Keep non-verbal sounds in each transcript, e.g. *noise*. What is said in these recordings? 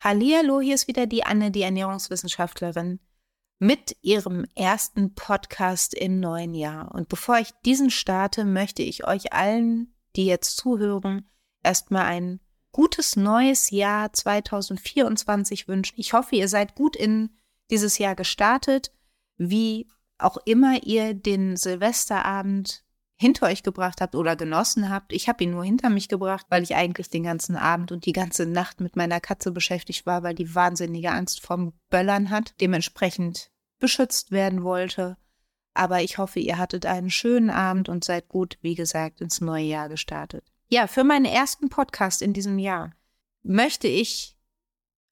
Hallihallo, hier ist wieder die Anne, die Ernährungswissenschaftlerin, mit ihrem ersten Podcast im neuen Jahr. Und bevor ich diesen starte, möchte ich euch allen, die jetzt zuhören, erstmal ein gutes neues Jahr 2024 wünschen. Ich hoffe, ihr seid gut in dieses Jahr gestartet, wie auch immer ihr den Silvesterabend hinter euch gebracht habt oder genossen habt. Ich habe ihn nur hinter mich gebracht, weil ich eigentlich den ganzen Abend und die ganze Nacht mit meiner Katze beschäftigt war, weil die wahnsinnige Angst vorm Böllern hat, dementsprechend beschützt werden wollte. Aber ich hoffe, ihr hattet einen schönen Abend und seid gut, wie gesagt, ins neue Jahr gestartet. Ja, für meinen ersten Podcast in diesem Jahr möchte ich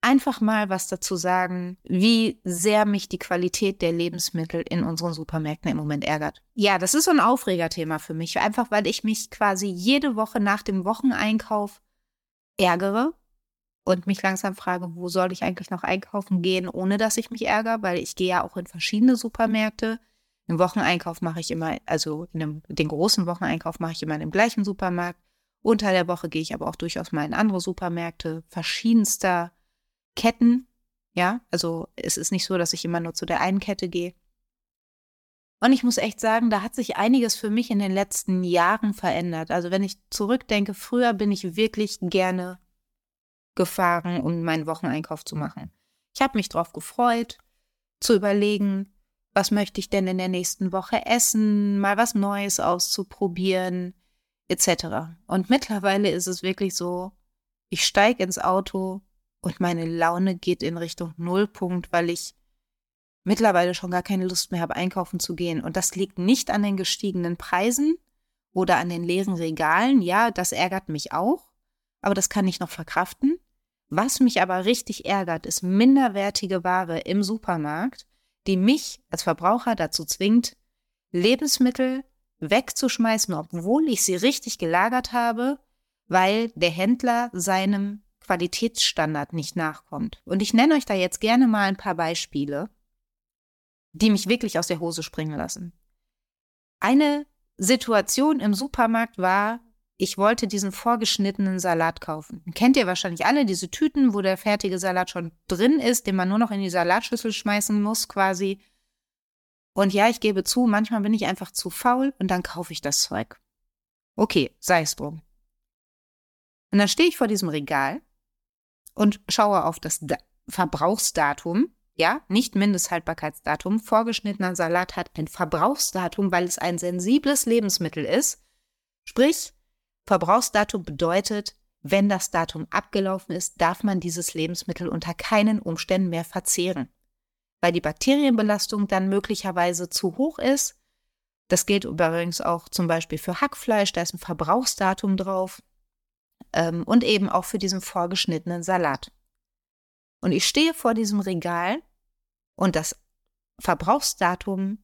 einfach mal was dazu sagen, wie sehr mich die Qualität der Lebensmittel in unseren Supermärkten im Moment ärgert. Ja, das ist so ein Aufregerthema für mich, einfach weil ich mich quasi jede Woche nach dem Wocheneinkauf ärgere und mich langsam frage, wo soll ich eigentlich noch einkaufen gehen, ohne dass ich mich ärgere, weil ich gehe ja auch in verschiedene Supermärkte. Den Wocheneinkauf mache ich immer, also einem, den großen Wocheneinkauf mache ich immer in dem gleichen Supermarkt. Unter der Woche gehe ich aber auch durchaus mal in andere Supermärkte verschiedenster Ketten. Ja, also es ist nicht so, dass ich immer nur zu der einen Kette gehe. Und ich muss echt sagen, da hat sich einiges für mich in den letzten Jahren verändert. Also wenn ich zurückdenke, früher bin ich wirklich gerne gefahren, um meinen Wocheneinkauf zu machen. Ich habe mich darauf gefreut, zu überlegen, was möchte ich denn in der nächsten Woche essen, mal was Neues auszuprobieren, etc. Und mittlerweile ist es wirklich so, ich steige ins Auto, und meine Laune geht in Richtung Nullpunkt, weil ich mittlerweile schon gar keine Lust mehr habe, einkaufen zu gehen. Und das liegt nicht an den gestiegenen Preisen oder an den leeren Regalen. Ja, das ärgert mich auch, aber das kann ich noch verkraften. Was mich aber richtig ärgert, ist minderwertige Ware im Supermarkt, die mich als Verbraucher dazu zwingt, Lebensmittel wegzuschmeißen, obwohl ich sie richtig gelagert habe, weil der Händler seinem Qualitätsstandard nicht nachkommt. Und ich nenne euch da jetzt gerne mal ein paar Beispiele, die mich wirklich aus der Hose springen lassen. Eine Situation im Supermarkt war, ich wollte diesen vorgeschnittenen Salat kaufen. Kennt ihr wahrscheinlich alle diese Tüten, wo der fertige Salat schon drin ist, den man nur noch in die Salatschüssel schmeißen muss quasi. Und ja, ich gebe zu, manchmal bin ich einfach zu faul und dann kaufe ich das Zeug. Okay, sei es drum. Und dann stehe ich vor diesem Regal und schaue auf das da Verbrauchsdatum, ja, nicht Mindesthaltbarkeitsdatum. Vorgeschnittener Salat hat ein Verbrauchsdatum, weil es ein sensibles Lebensmittel ist. Sprich, Verbrauchsdatum bedeutet, wenn das Datum abgelaufen ist, darf man dieses Lebensmittel unter keinen Umständen mehr verzehren. Weil die Bakterienbelastung dann möglicherweise zu hoch ist. Das gilt übrigens auch zum Beispiel für Hackfleisch, da ist ein Verbrauchsdatum drauf ähm, und eben auch für diesen vorgeschnittenen Salat. Und ich stehe vor diesem Regal und das Verbrauchsdatum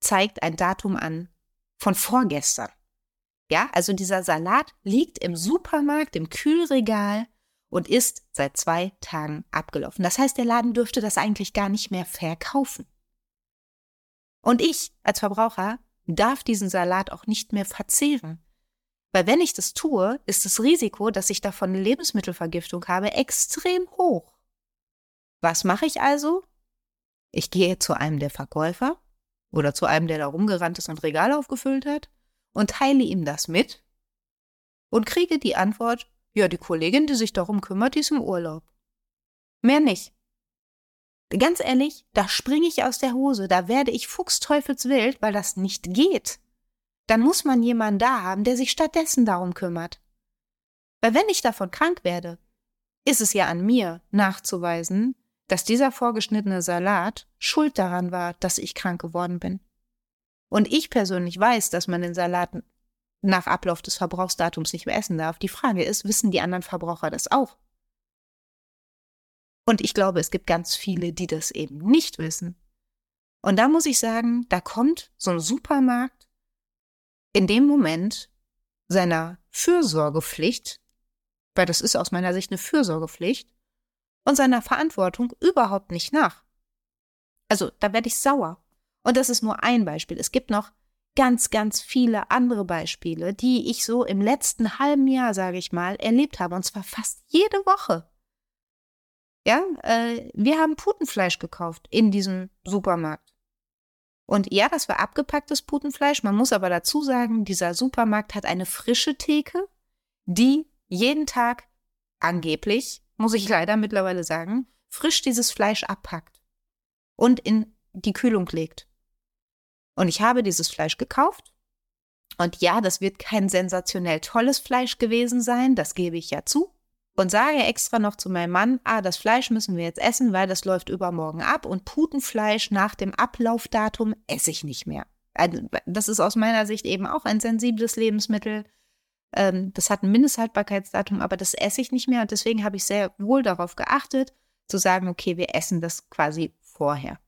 zeigt ein Datum an von vorgestern. Ja, also dieser Salat liegt im Supermarkt, im Kühlregal und ist seit zwei Tagen abgelaufen. Das heißt, der Laden dürfte das eigentlich gar nicht mehr verkaufen. Und ich als Verbraucher darf diesen Salat auch nicht mehr verzehren. Weil wenn ich das tue, ist das Risiko, dass ich davon eine Lebensmittelvergiftung habe, extrem hoch. Was mache ich also? Ich gehe zu einem der Verkäufer oder zu einem, der da rumgerannt ist und Regal aufgefüllt hat und teile ihm das mit und kriege die Antwort, ja, die Kollegin, die sich darum kümmert, die ist im Urlaub. Mehr nicht. Ganz ehrlich, da springe ich aus der Hose, da werde ich fuchsteufelswild, weil das nicht geht dann muss man jemanden da haben, der sich stattdessen darum kümmert. Weil wenn ich davon krank werde, ist es ja an mir nachzuweisen, dass dieser vorgeschnittene Salat schuld daran war, dass ich krank geworden bin. Und ich persönlich weiß, dass man den Salat nach Ablauf des Verbrauchsdatums nicht mehr essen darf. Die Frage ist, wissen die anderen Verbraucher das auch? Und ich glaube, es gibt ganz viele, die das eben nicht wissen. Und da muss ich sagen, da kommt so ein Supermarkt in dem Moment seiner Fürsorgepflicht, weil das ist aus meiner Sicht eine Fürsorgepflicht, und seiner Verantwortung überhaupt nicht nach. Also da werde ich sauer. Und das ist nur ein Beispiel. Es gibt noch ganz, ganz viele andere Beispiele, die ich so im letzten halben Jahr, sage ich mal, erlebt habe. Und zwar fast jede Woche. Ja, äh, wir haben Putenfleisch gekauft in diesem Supermarkt. Und ja, das war abgepacktes Putenfleisch. Man muss aber dazu sagen, dieser Supermarkt hat eine frische Theke, die jeden Tag angeblich, muss ich *laughs* leider mittlerweile sagen, frisch dieses Fleisch abpackt und in die Kühlung legt. Und ich habe dieses Fleisch gekauft. Und ja, das wird kein sensationell tolles Fleisch gewesen sein, das gebe ich ja zu. Und sage extra noch zu meinem Mann, ah, das Fleisch müssen wir jetzt essen, weil das läuft übermorgen ab und Putenfleisch nach dem Ablaufdatum esse ich nicht mehr. Also, das ist aus meiner Sicht eben auch ein sensibles Lebensmittel. Ähm, das hat ein Mindesthaltbarkeitsdatum, aber das esse ich nicht mehr und deswegen habe ich sehr wohl darauf geachtet, zu sagen, okay, wir essen das quasi vorher.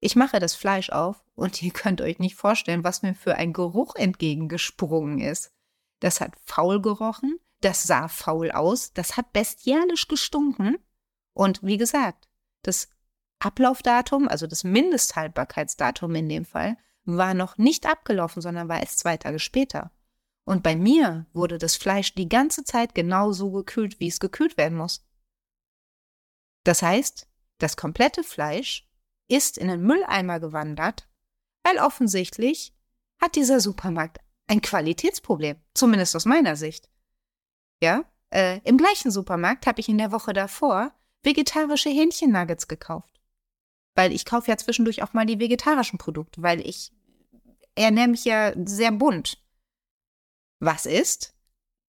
Ich mache das Fleisch auf und *laughs* ihr könnt euch nicht vorstellen, was mir für ein Geruch entgegengesprungen ist. Das hat faul gerochen, das sah faul aus, das hat bestialisch gestunken und wie gesagt, das Ablaufdatum, also das Mindesthaltbarkeitsdatum in dem Fall, war noch nicht abgelaufen, sondern war erst zwei Tage später. Und bei mir wurde das Fleisch die ganze Zeit genauso gekühlt, wie es gekühlt werden muss. Das heißt, das komplette Fleisch ist in den Mülleimer gewandert, weil offensichtlich hat dieser Supermarkt ein Qualitätsproblem, zumindest aus meiner Sicht. Ja, äh, im gleichen Supermarkt habe ich in der Woche davor vegetarische Hähnchennuggets gekauft. Weil ich kaufe ja zwischendurch auch mal die vegetarischen Produkte, weil ich ernähre mich ja sehr bunt. Was ist?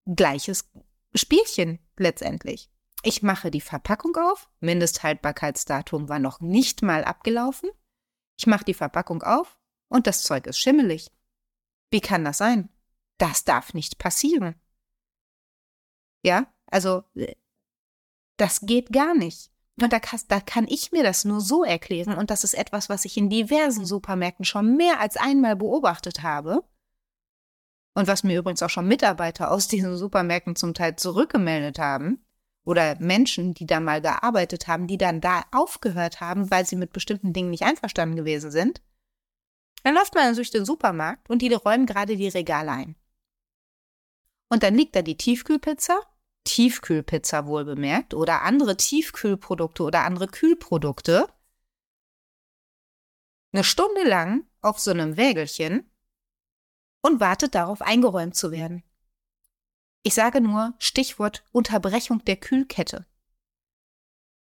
Gleiches Spielchen letztendlich. Ich mache die Verpackung auf. Mindesthaltbarkeitsdatum war noch nicht mal abgelaufen. Ich mache die Verpackung auf und das Zeug ist schimmelig. Wie kann das sein? Das darf nicht passieren. Ja, also äh, das geht gar nicht. Und da da kann ich mir das nur so erklären. Und das ist etwas, was ich in diversen Supermärkten schon mehr als einmal beobachtet habe. Und was mir übrigens auch schon Mitarbeiter aus *laughs* diesen Supermärkten zum Teil zurückgemeldet haben oder Menschen, die da mal gearbeitet haben, die dann da aufgehört haben, weil sie mit bestimmten Dingen nicht einverstanden gewesen sind. Dann läuft man durch den Supermarkt und die räumen gerade die Regale ein. Und dann liegt da die Tiefkühlpizza, Tiefkühlpizza wohl bemerkt, oder andere Tiefkühlprodukte oder andere Kühlprodukte, eine Stunde lang auf so einem Wägelchen und wartet darauf, eingeräumt zu werden. Ich sage nur Stichwort Unterbrechung der Kühlkette.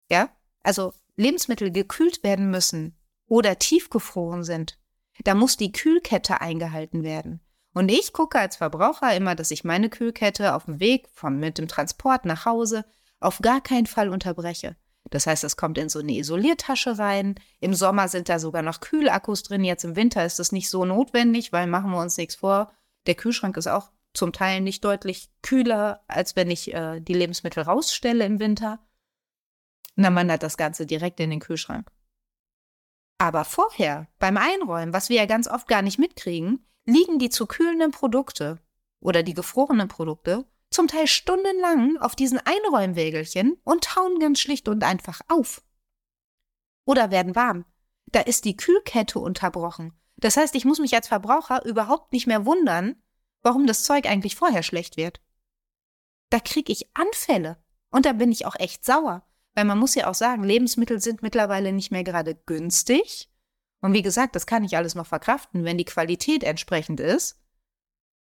Ja, also Lebensmittel gekühlt werden müssen oder tiefgefroren sind, da muss die Kühlkette eingehalten werden. Und ich gucke als Verbraucher immer, dass ich meine Kühlkette auf dem Weg vom, mit dem Transport nach Hause auf gar keinen Fall unterbreche. Das heißt, es kommt in so eine Isoliertasche rein. Im Sommer sind da sogar noch Kühlakkus drin. Jetzt im Winter ist das nicht so notwendig, weil machen wir uns nichts vor. Der Kühlschrank ist auch zum Teil nicht deutlich kühler, als wenn ich äh, die Lebensmittel rausstelle im Winter. Und dann wandert das Ganze direkt in den Kühlschrank. Aber vorher, beim Einräumen, was wir ja ganz oft gar nicht mitkriegen, liegen die zu kühlenden Produkte oder die gefrorenen Produkte zum Teil stundenlang auf diesen Einräumwägelchen und tauen ganz schlicht und einfach auf. Oder werden warm. Da ist die Kühlkette unterbrochen. Das heißt, ich muss mich als Verbraucher überhaupt nicht mehr wundern, warum das Zeug eigentlich vorher schlecht wird. Da kriege ich Anfälle und da bin ich auch echt sauer, weil man muss ja auch sagen, Lebensmittel sind mittlerweile nicht mehr gerade günstig. Und wie gesagt, das kann ich alles noch verkraften, wenn die Qualität entsprechend ist.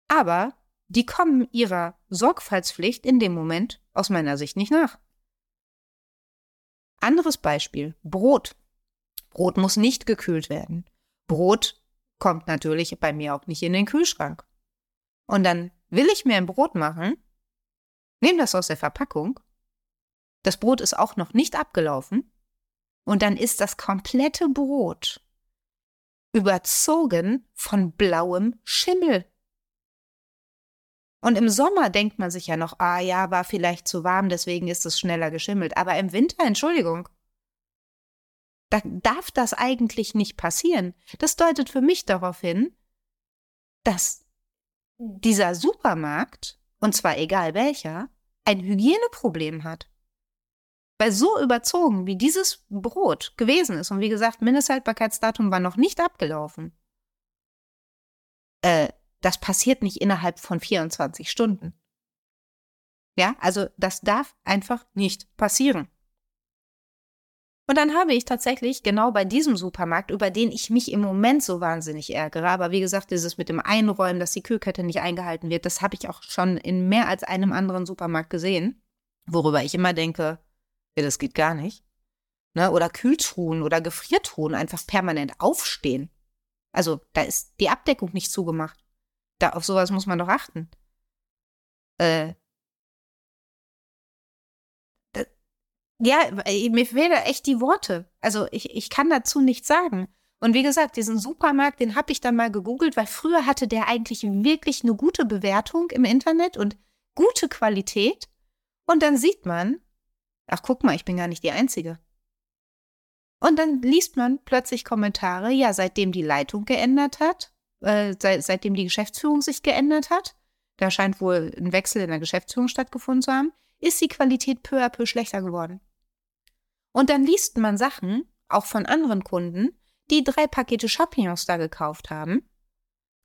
Aber die kommen ihrer Sorgfaltspflicht in dem Moment aus meiner Sicht nicht nach. Anderes Beispiel, Brot. Brot muss nicht gekühlt werden. Brot kommt natürlich bei mir auch nicht in den Kühlschrank. Und dann will ich mir ein Brot machen, nehme das aus der Verpackung, das Brot ist auch noch nicht abgelaufen, und dann ist das komplette Brot überzogen von blauem Schimmel. Und im Sommer denkt man sich ja noch, ah ja, war vielleicht zu warm, deswegen ist es schneller geschimmelt. Aber im Winter, Entschuldigung, da darf das eigentlich nicht passieren. Das deutet für mich darauf hin, dass dieser Supermarkt, und zwar egal welcher, ein Hygieneproblem hat. Weil so überzogen, wie dieses Brot gewesen ist, und wie gesagt, Mindesthaltbarkeitsdatum war noch nicht abgelaufen, äh, das passiert nicht innerhalb von 24 Stunden. Ja, also das darf einfach nicht passieren. Und dann habe ich tatsächlich genau bei diesem Supermarkt, über den ich mich im Moment so wahnsinnig ärgere, aber wie gesagt, dieses mit dem Einräumen, dass die Kühlkette nicht eingehalten wird, das habe ich auch schon in mehr als einem anderen Supermarkt gesehen, worüber ich immer denke, ja, das geht gar nicht. Ne? Oder Kühltruhen oder Gefriertruhen einfach permanent aufstehen. Also da ist die Abdeckung nicht zugemacht. Da auf sowas muss man doch achten. Äh, Ja, mir fehlen echt die Worte. Also ich, ich kann dazu nichts sagen. Und wie gesagt, diesen Supermarkt, den habe ich dann mal gegoogelt, weil früher hatte der eigentlich wirklich eine gute Bewertung im Internet und gute Qualität. Und dann sieht man, ach guck mal, ich bin gar nicht die Einzige. Und dann liest man plötzlich Kommentare, ja, seitdem die Leitung geändert hat, äh, seit, seitdem die Geschäftsführung sich geändert hat, da scheint wohl ein Wechsel in der Geschäftsführung stattgefunden zu haben, ist die Qualität peu à peu schlechter geworden. Und dann liest man Sachen, auch von anderen Kunden, die drei Pakete Champignons da gekauft haben,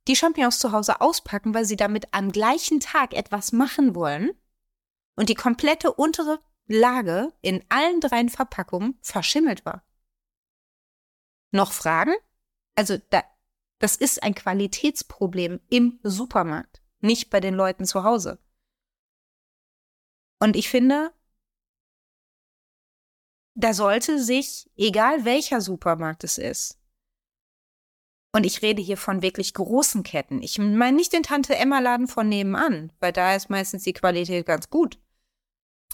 die Champignons zu Hause auspacken, weil sie damit am gleichen Tag etwas machen wollen und die komplette untere Lage in allen dreien Verpackungen verschimmelt war. Noch Fragen? Also da, das ist ein Qualitätsproblem im Supermarkt, nicht bei den Leuten zu Hause. Und ich finde, da sollte sich, egal welcher Supermarkt es ist, und ich rede hier von wirklich großen Ketten. Ich meine nicht den Tante Emma Laden von nebenan, weil da ist meistens die Qualität ganz gut.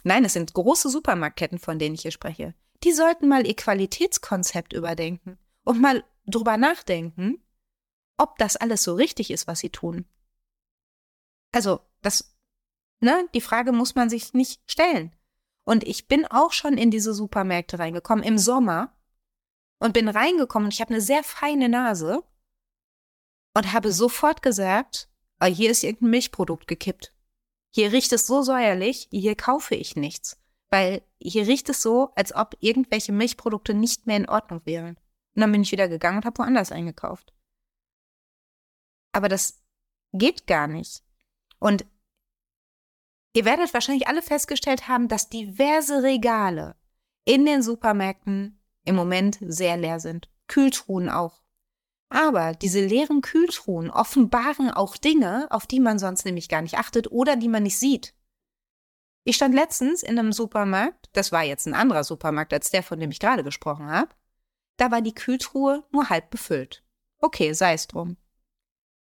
Nein, es sind große Supermarktketten, von denen ich hier spreche. Die sollten mal ihr Qualitätskonzept überdenken und mal drüber nachdenken, ob das alles so richtig ist, was sie tun. Also, das Ne? Die Frage muss man sich nicht stellen. Und ich bin auch schon in diese Supermärkte reingekommen im Sommer und bin reingekommen und ich habe eine sehr feine Nase und habe sofort gesagt, oh, hier ist irgendein Milchprodukt gekippt. Hier riecht es so säuerlich, hier kaufe ich nichts. Weil hier riecht es so, als ob irgendwelche Milchprodukte nicht mehr in Ordnung wären. Und dann bin ich wieder gegangen und habe woanders eingekauft. Aber das geht gar nicht. Und Ihr werdet wahrscheinlich alle festgestellt haben, dass diverse Regale in den Supermärkten im Moment sehr leer sind. Kühltruhen auch. Aber diese leeren Kühltruhen offenbaren auch Dinge, auf die man sonst nämlich gar nicht achtet oder die man nicht sieht. Ich stand letztens in einem Supermarkt, das war jetzt ein anderer Supermarkt als der, von dem ich gerade gesprochen habe. Da war die Kühltruhe nur halb befüllt. Okay, sei es drum.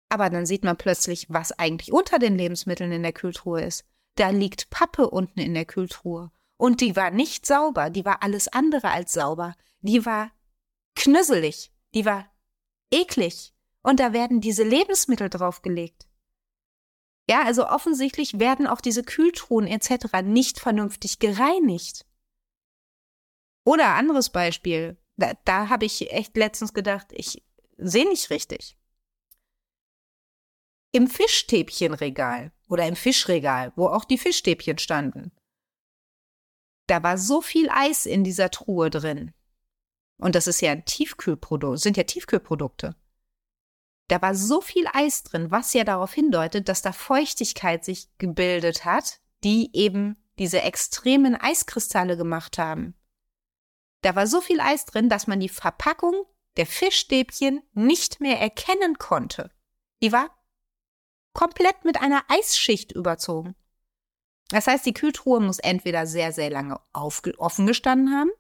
Aber dann sieht man plötzlich, was eigentlich unter den Lebensmitteln in der Kühltruhe ist da liegt Pappe unten in der Kühltruhe. Und die war nicht sauber, die war alles andere als sauber. Die war knüsselig, die war eklig. Und da werden diese Lebensmittel draufgelegt. Ja, also offensichtlich werden auch diese Kühltruhen etc. nicht vernünftig gereinigt. Oder anderes Beispiel, da, da habe ich echt letztens gedacht, ich sehe nicht richtig. Im Fischstäbchenregal oder im Fischregal, wo auch die Fischstäbchen standen. Da war so viel Eis in dieser Truhe drin. Und das ist ja ein Tiefkühlprodukt, sind ja Tiefkühlprodukte. Da war so viel Eis drin, was ja darauf hindeutet, dass da Feuchtigkeit sich gebildet hat, die eben diese extremen Eiskristalle gemacht haben. Da war so viel Eis drin, dass man die Verpackung der Fischstäbchen nicht mehr erkennen konnte. Die war komplett mit einer Eisschicht überzogen. Das heißt, die Kühltruhe muss entweder sehr, sehr lange offen gestanden haben,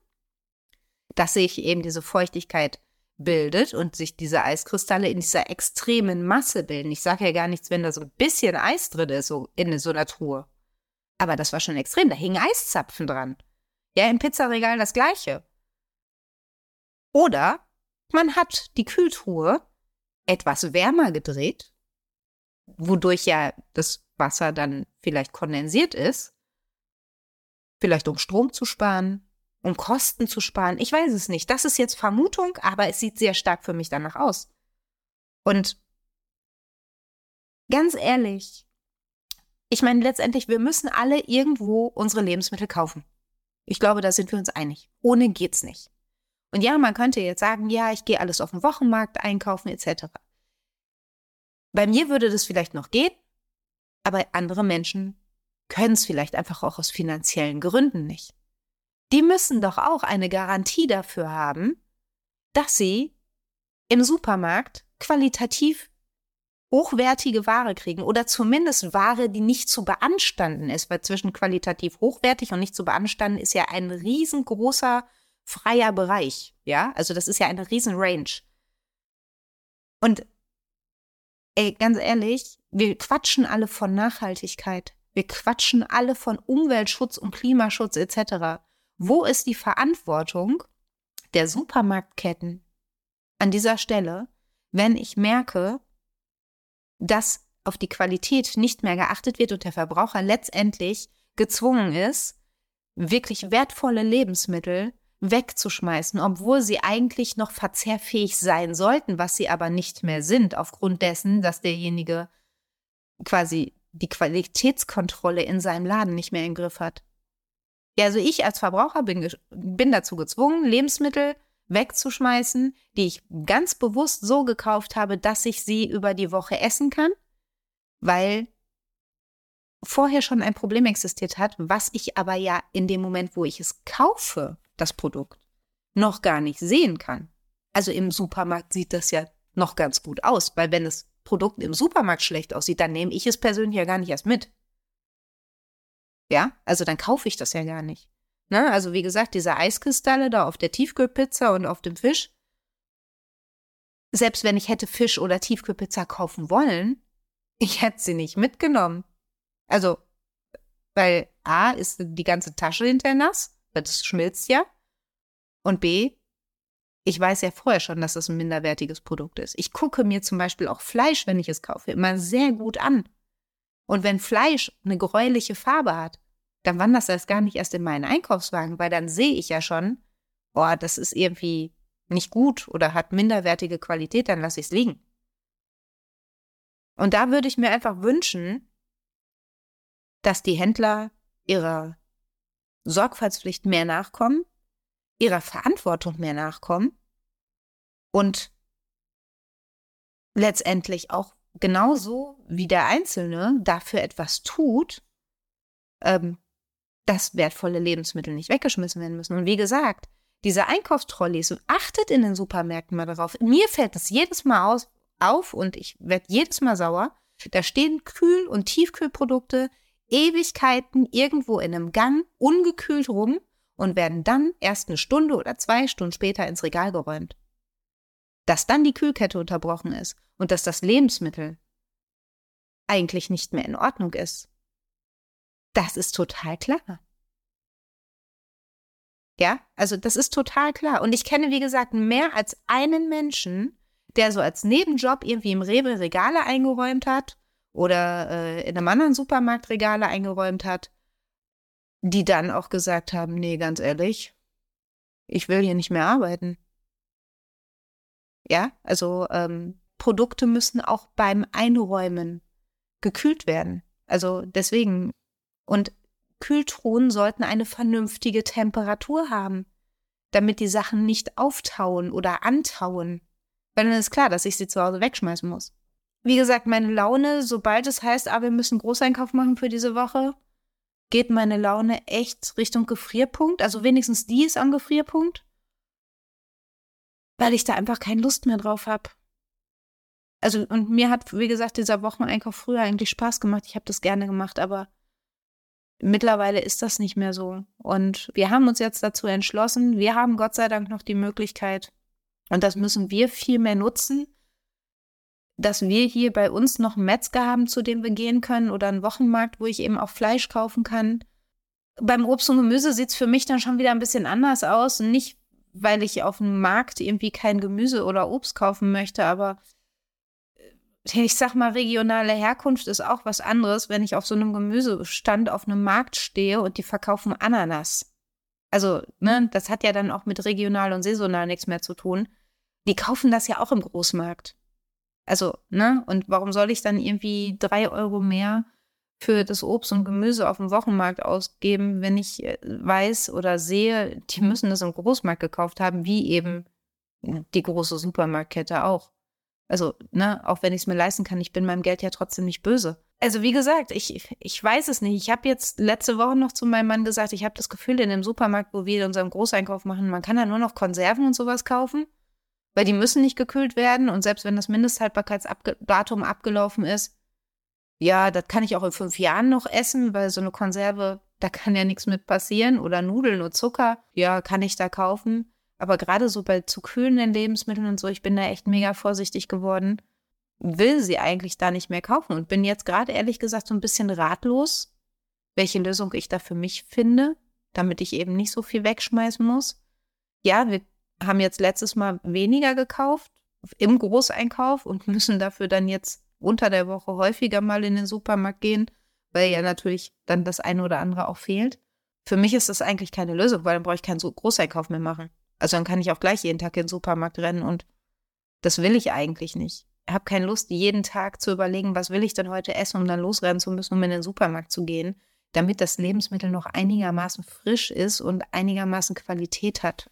dass sich eben diese Feuchtigkeit bildet und sich diese Eiskristalle in dieser extremen Masse bilden. Ich sage ja gar nichts, wenn da so ein bisschen Eis drin ist, so in so einer Truhe. Aber das war schon extrem, da hingen Eiszapfen dran. Ja, im Pizzaregal das gleiche. Oder man hat die Kühltruhe etwas wärmer gedreht wodurch ja das Wasser dann vielleicht kondensiert ist. Vielleicht um Strom zu sparen, um Kosten zu sparen. Ich weiß es nicht. Das ist jetzt Vermutung, aber es sieht sehr stark für mich danach aus. Und ganz ehrlich, ich meine letztendlich, wir müssen alle irgendwo unsere Lebensmittel kaufen. Ich glaube, da sind wir uns einig. Ohne geht's nicht. Und ja, man könnte jetzt sagen, ja, ich gehe alles auf dem Wochenmarkt einkaufen etc. Bei mir würde das vielleicht noch gehen, aber andere Menschen können es vielleicht einfach auch aus finanziellen Gründen nicht. Die müssen doch auch eine Garantie dafür haben, dass sie im Supermarkt qualitativ hochwertige Ware kriegen oder zumindest Ware, die nicht zu beanstanden ist, weil zwischen qualitativ hochwertig und nicht zu beanstanden ist ja ein riesengroßer freier Bereich, ja? Also das ist ja eine riesen Range. Und ey, ganz ehrlich, wir quatschen alle von Nachhaltigkeit. Wir quatschen alle von Umweltschutz und Klimaschutz etc. Wo ist die Verantwortung der Supermarktketten an dieser Stelle, wenn ich merke, dass auf die Qualität nicht mehr geachtet wird und der Verbraucher letztendlich gezwungen ist, wirklich wertvolle Lebensmittel wegzuschmeißen, obwohl sie eigentlich noch verzehrfähig sein sollten, was sie aber nicht mehr sind, aufgrund dessen, dass derjenige quasi die Qualitätskontrolle in seinem Laden nicht mehr im Griff hat. Ja, also ich als Verbraucher bin, bin dazu gezwungen, Lebensmittel wegzuschmeißen, die ich ganz bewusst so gekauft habe, dass ich sie über die Woche essen kann, weil vorher schon ein Problem existiert hat, was ich aber ja in dem Moment, wo ich es kaufe, das Produkt, noch gar nicht sehen kann. Also im Supermarkt sieht das ja noch ganz gut aus, weil wenn das Produkt im Supermarkt schlecht aussieht, dann nehme ich es persönlich ja gar nicht erst mit. Ja, also dann kaufe ich das ja gar nicht. Ne? Also wie gesagt, diese Eiskristalle da auf der Tiefkühlpizza und auf dem Fisch. Selbst wenn ich hätte Fisch oder Tiefkühlpizza kaufen wollen, ich hätte sie nicht mitgenommen. Also, weil A ist die ganze Tasche hinterher nass, weil das schmilzt ja. Und B, ich weiß ja vorher schon, dass das ein minderwertiges Produkt ist. Ich gucke mir zum Beispiel auch Fleisch, wenn ich es kaufe, immer sehr gut an. Und wenn Fleisch eine gräuliche Farbe hat, dann wandert das gar nicht erst in meinen Einkaufswagen, weil dann sehe ich ja schon, boah, das ist irgendwie nicht gut oder hat minderwertige Qualität, dann lasse ich es liegen. Und da würde ich mir einfach wünschen, dass die Händler ihrer Sorgfaltspflicht mehr nachkommen, ihrer Verantwortung mehr nachkommen und letztendlich auch genauso wie der Einzelne dafür etwas tut, ähm, dass wertvolle Lebensmittel nicht weggeschmissen werden müssen. Und wie gesagt, diese Einkaufstrolleys, achtet in den Supermärkten mal darauf. Mir fällt das jedes Mal aus, auf und ich werde jedes Mal sauer. Da stehen Kühl- und Tiefkühlprodukte Ewigkeiten irgendwo in einem Gang ungekühlt rum und werden dann erst eine Stunde oder zwei Stunden später ins Regal geräumt dass dann die Kühlkette unterbrochen ist und dass das Lebensmittel eigentlich nicht mehr in Ordnung ist. Das ist total klar. Ja, also das ist total klar. Und ich kenne, wie gesagt, mehr als einen Menschen, der so als Nebenjob irgendwie im Rewe Regale eingeräumt hat oder äh, in einem anderen Supermarkt Regale eingeräumt hat, die dann auch gesagt haben, nee, ganz ehrlich, ich will hier nicht mehr arbeiten. Ja, also ähm, Produkte müssen auch beim Einräumen gekühlt werden. Also deswegen. Und Kühltruhen sollten eine vernünftige Temperatur haben, damit die Sachen nicht auftauen oder antauen. Weil dann ist klar, dass ich sie zu Hause wegschmeißen muss. Wie gesagt, meine Laune, sobald es heißt, ah, wir müssen Großeinkauf machen für diese Woche, geht meine Laune echt Richtung Gefrierpunkt. Also wenigstens die ist am Gefrierpunkt weil ich da einfach keine Lust mehr drauf habe. Also, und mir hat, wie gesagt, dieser Wocheneinkauf früher eigentlich Spaß gemacht. Ich habe das gerne gemacht, aber mittlerweile ist das nicht mehr so. Und wir haben uns jetzt dazu entschlossen, wir haben Gott sei Dank noch die Möglichkeit, und das müssen wir viel mehr nutzen, dass wir hier bei uns noch einen Metzger haben, zu dem wir gehen können, oder einen Wochenmarkt, wo ich eben auch Fleisch kaufen kann. Beim Obst und Gemüse sieht es für mich dann schon wieder ein bisschen anders aus. Nicht, weil ich auf dem Markt irgendwie kein Gemüse oder Obst kaufen möchte, aber äh, ich sag mal, regionale Herkunft ist auch was anderes, wenn ich auf so einem Gemüsestand auf einem Markt stehe und die verkaufen Ananas. Also, ne, das hat ja dann auch mit regional und saisonal nichts mehr zu tun. Die kaufen das ja auch im Großmarkt. Also, ne, und warum soll ich dann irgendwie drei Euro mehr für das Obst und Gemüse auf dem Wochenmarkt ausgeben, wenn ich äh, weiß oder sehe, die müssen das im Großmarkt gekauft haben, wie eben die große Supermarktkette auch. Also, ne, auch wenn ich es mir leisten kann, ich bin meinem Geld ja trotzdem nicht böse. Also, wie gesagt, ich, ich weiß es nicht. Ich habe jetzt letzte Woche noch zu meinem Mann gesagt, ich habe das Gefühl, in dem Supermarkt, wo wir unseren Großeinkauf machen, man kann da nur noch Konserven und sowas kaufen, weil die müssen nicht gekühlt werden. Und selbst wenn das Mindesthaltbarkeitsdatum abgelaufen ist, ja, das kann ich auch in fünf Jahren noch essen, weil so eine Konserve, da kann ja nichts mit passieren. Oder Nudeln und Zucker, ja, kann ich da kaufen. Aber gerade so bei zu kühlenden Lebensmitteln und so, ich bin da echt mega vorsichtig geworden will sie eigentlich da nicht mehr kaufen und bin jetzt gerade ehrlich gesagt so ein bisschen ratlos, welche Lösung ich da für mich finde, damit ich eben nicht so viel wegschmeißen muss. Ja, wir haben jetzt letztes Mal weniger gekauft im Großeinkauf und *laughs* müssen dafür dann jetzt unter der Woche häufiger mal in den Supermarkt gehen, weil ja natürlich dann das eine oder andere auch fehlt. Für mich ist das eigentlich keine Lösung, weil dann brauche ich keinen Großeinkauf mehr machen. Also dann kann ich auch gleich jeden Tag in den Supermarkt rennen und das will ich eigentlich nicht habe keine Lust, jeden Tag zu überlegen, was will ich denn heute essen, um dann losrennen zu müssen, um in den Supermarkt zu gehen, damit das Lebensmittel noch einigermaßen frisch ist und einigermaßen Qualität hat.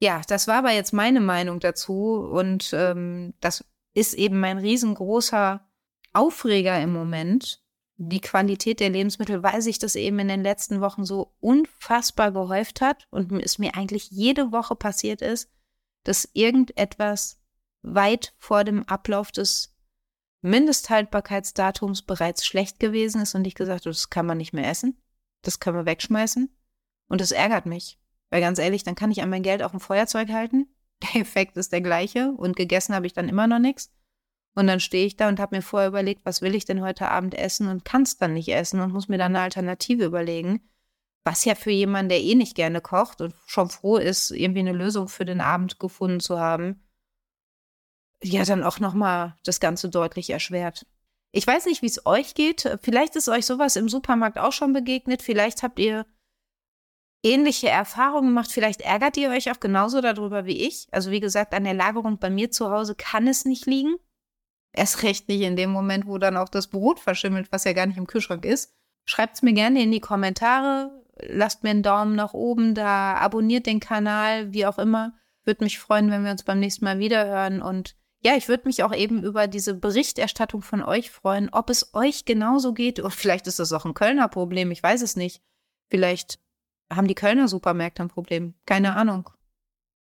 Ja, das war aber jetzt meine Meinung dazu und ähm, das ist eben mein riesengroßer Aufreger im Moment. Die Qualität der Lebensmittel, weil sich das eben in den letzten Wochen so unfassbar gehäuft hat und es mir eigentlich jede Woche passiert ist, dass irgendetwas weit vor dem Ablauf des Mindesthaltbarkeitsdatums bereits schlecht gewesen ist und ich gesagt habe, das kann man nicht mehr essen, das können wir wegschmeißen. Und das ärgert mich. Weil ganz ehrlich, dann kann ich an mein Geld auch ein Feuerzeug halten. Der Effekt ist der gleiche und gegessen habe ich dann immer noch nichts. Und dann stehe ich da und habe mir vorher überlegt, was will ich denn heute Abend essen und kann es dann nicht essen und muss mir dann eine Alternative überlegen. Was ja für jemanden, der eh nicht gerne kocht und schon froh ist, irgendwie eine Lösung für den Abend gefunden zu haben, ja dann auch nochmal das Ganze deutlich erschwert. Ich weiß nicht, wie es euch geht. Vielleicht ist euch sowas im Supermarkt auch schon begegnet. Vielleicht habt ihr ähnliche Erfahrungen gemacht. Vielleicht ärgert ihr euch auch genauso darüber wie ich. Also wie gesagt, an der Lagerung bei mir zu Hause kann es nicht liegen. Erst recht nicht in dem Moment, wo dann auch das Brot verschimmelt, was ja gar nicht im Kühlschrank ist. Schreibt es mir gerne in die Kommentare. Lasst mir einen Daumen nach oben da. Abonniert den Kanal, wie auch immer. Würde mich freuen, wenn wir uns beim nächsten Mal wiederhören und ja, ich würde mich auch eben über diese Berichterstattung von euch freuen, ob es euch genauso geht. Und vielleicht ist das auch ein Kölner Problem, ich weiß es nicht. Vielleicht haben die Kölner Supermärkte ein Problem. Keine Ahnung.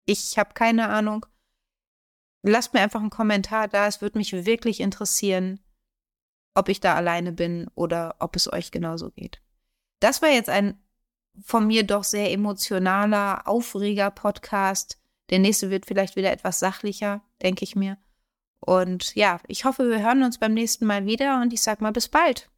Ich habe keine Ahnung. Lasst mir einfach einen Kommentar da. Es würde mich wirklich interessieren, ob ich da alleine bin oder ob es euch genauso geht. Das war jetzt ein von mir doch sehr emotionaler, aufreger Podcast. Der nächste wird vielleicht wieder etwas sachlicher, denke ich mir. Und ja, ich hoffe, wir hören uns beim nächsten Mal wieder und ich sag mal bis bald.